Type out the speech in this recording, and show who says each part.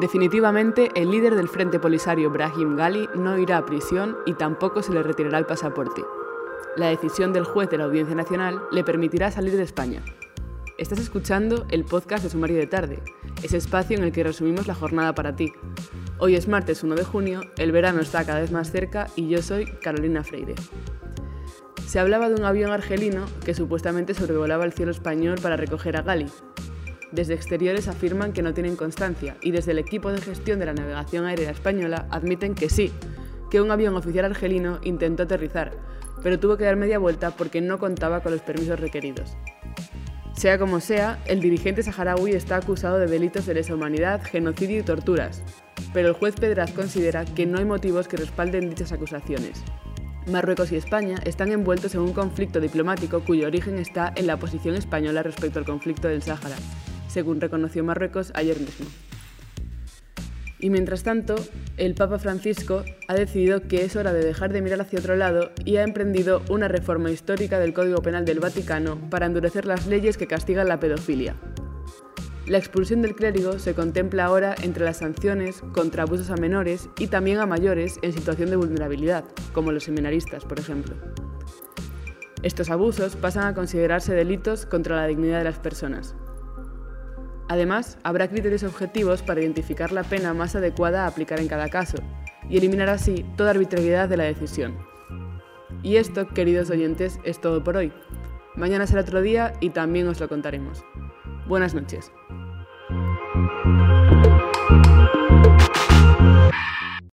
Speaker 1: Definitivamente, el líder del Frente Polisario, Brahim Gali, no irá a prisión y tampoco se le retirará el pasaporte. La decisión del juez de la Audiencia Nacional le permitirá salir de España. Estás escuchando el podcast de Sumario de Tarde, ese espacio en el que resumimos la jornada para ti. Hoy es martes 1 de junio, el verano está cada vez más cerca y yo soy Carolina Freire. Se hablaba de un avión argelino que supuestamente sobrevolaba el cielo español para recoger a Gali, desde exteriores afirman que no tienen constancia y desde el equipo de gestión de la navegación aérea española admiten que sí, que un avión oficial argelino intentó aterrizar, pero tuvo que dar media vuelta porque no contaba con los permisos requeridos. Sea como sea, el dirigente saharaui está acusado de delitos de lesa humanidad, genocidio y torturas, pero el juez Pedraz considera que no hay motivos que respalden dichas acusaciones. Marruecos y España están envueltos en un conflicto diplomático cuyo origen está en la posición española respecto al conflicto del Sáhara, según reconoció Marruecos ayer mismo. Y mientras tanto, el Papa Francisco ha decidido que es hora de dejar de mirar hacia otro lado y ha emprendido una reforma histórica del Código Penal del Vaticano para endurecer las leyes que castigan la pedofilia. La expulsión del clérigo se contempla ahora entre las sanciones contra abusos a menores y también a mayores en situación de vulnerabilidad, como los seminaristas, por ejemplo. Estos abusos pasan a considerarse delitos contra la dignidad de las personas, Además, habrá criterios objetivos para identificar la pena más adecuada a aplicar en cada caso y eliminar así toda arbitrariedad de la decisión. Y esto, queridos oyentes, es todo por hoy. Mañana será otro día y también os lo contaremos. Buenas noches.